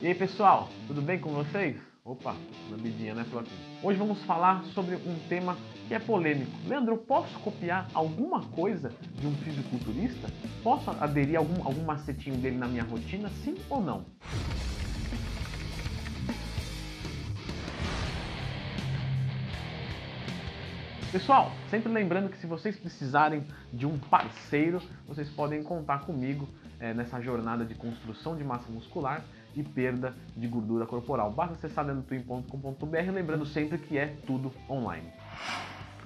E aí pessoal, tudo bem com vocês? Opa, lambidinha, né, aqui. Hoje vamos falar sobre um tema que é polêmico. Leandro, posso copiar alguma coisa de um fisiculturista? Posso aderir a algum, algum macetinho dele na minha rotina, sim ou não? Pessoal, sempre lembrando que se vocês precisarem de um parceiro, vocês podem contar comigo é, nessa jornada de construção de massa muscular e perda de gordura corporal. Basta acessar dentotwin.com.br, lembrando sempre que é tudo online.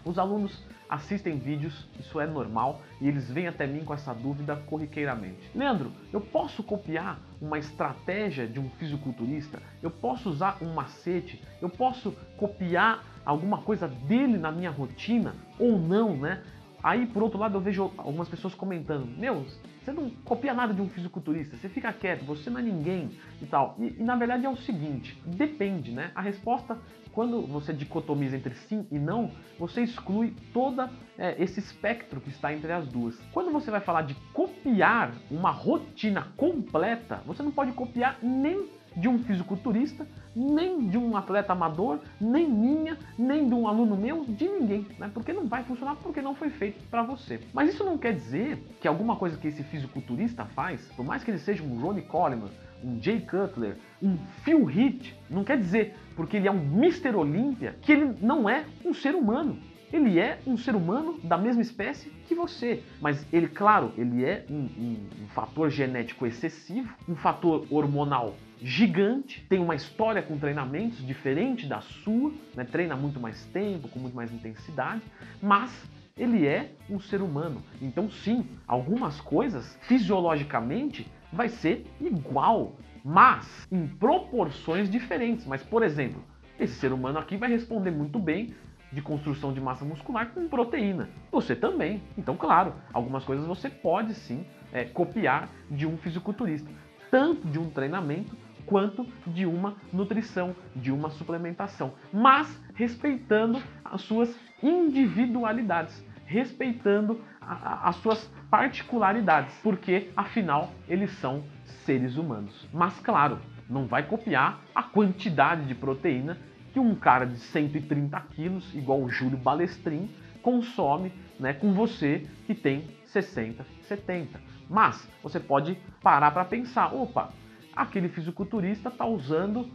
Os alunos assistem vídeos, isso é normal, e eles vêm até mim com essa dúvida corriqueiramente. Leandro, eu posso copiar uma estratégia de um fisiculturista? Eu posso usar um macete? Eu posso copiar alguma coisa dele na minha rotina ou não, né? Aí, por outro lado, eu vejo algumas pessoas comentando: Meu, você não copia nada de um fisiculturista, você fica quieto, você não é ninguém e tal. E, e na verdade é o seguinte: depende, né? A resposta, quando você dicotomiza entre sim e não, você exclui todo é, esse espectro que está entre as duas. Quando você vai falar de copiar uma rotina completa, você não pode copiar nem de um fisiculturista, nem de um atleta amador, nem minha, nem de um aluno meu, de ninguém, né? Porque não vai funcionar porque não foi feito para você. Mas isso não quer dizer que alguma coisa que esse fisiculturista faz, por mais que ele seja um Ronnie Coleman, um Jay Cutler, um Phil Heath, não quer dizer porque ele é um Mr. Olímpia que ele não é um ser humano. Ele é um ser humano da mesma espécie que você, mas ele, claro, ele é um, um, um fator genético excessivo, um fator hormonal gigante, tem uma história com treinamentos diferente da sua, né? treina muito mais tempo, com muito mais intensidade, mas ele é um ser humano. Então, sim, algumas coisas fisiologicamente vai ser igual, mas em proporções diferentes. Mas, por exemplo, esse ser humano aqui vai responder muito bem de construção de massa muscular com proteína. Você também. Então, claro, algumas coisas você pode sim é, copiar de um fisiculturista, tanto de um treinamento quanto de uma nutrição, de uma suplementação, mas respeitando as suas individualidades, respeitando as suas particularidades, porque afinal eles são seres humanos. Mas claro, não vai copiar a quantidade de proteína que um cara de 130 quilos, igual o Júlio Balestrin, consome né, com você que tem 60, 70. Mas você pode parar para pensar, opa, aquele fisiculturista está usando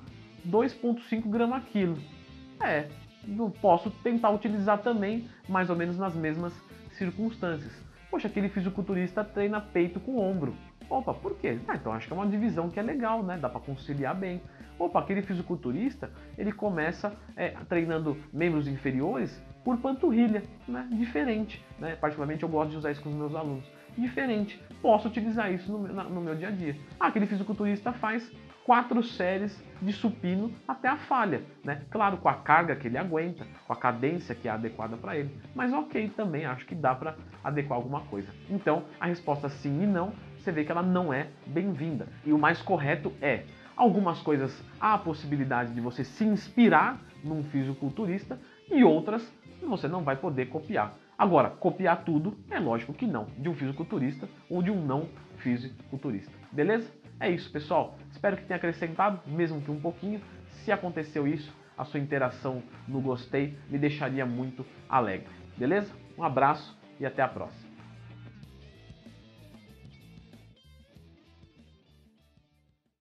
2,5 gramas quilo. É, eu posso tentar utilizar também mais ou menos nas mesmas circunstâncias. Poxa, aquele fisiculturista treina peito com ombro. Opa, por quê? Ah, então acho que é uma divisão que é legal, né? Dá para conciliar bem. Opa, aquele fisiculturista, ele começa é, treinando membros inferiores por panturrilha, né? Diferente, né? Particularmente eu gosto de usar isso com os meus alunos. Diferente. Posso utilizar isso no, na, no meu dia a dia. Ah, aquele fisiculturista faz quatro séries de supino até a falha, né? Claro, com a carga que ele aguenta, com a cadência que é adequada para ele. Mas ok, também acho que dá para adequar alguma coisa. Então, a resposta sim e não, você vê que ela não é bem-vinda. E o mais correto é Algumas coisas há a possibilidade de você se inspirar num fisiculturista e outras você não vai poder copiar. Agora, copiar tudo é lógico que não, de um fisiculturista ou de um não fisiculturista. Beleza? É isso, pessoal. Espero que tenha acrescentado, mesmo que um pouquinho. Se aconteceu isso, a sua interação no gostei me deixaria muito alegre. Beleza? Um abraço e até a próxima.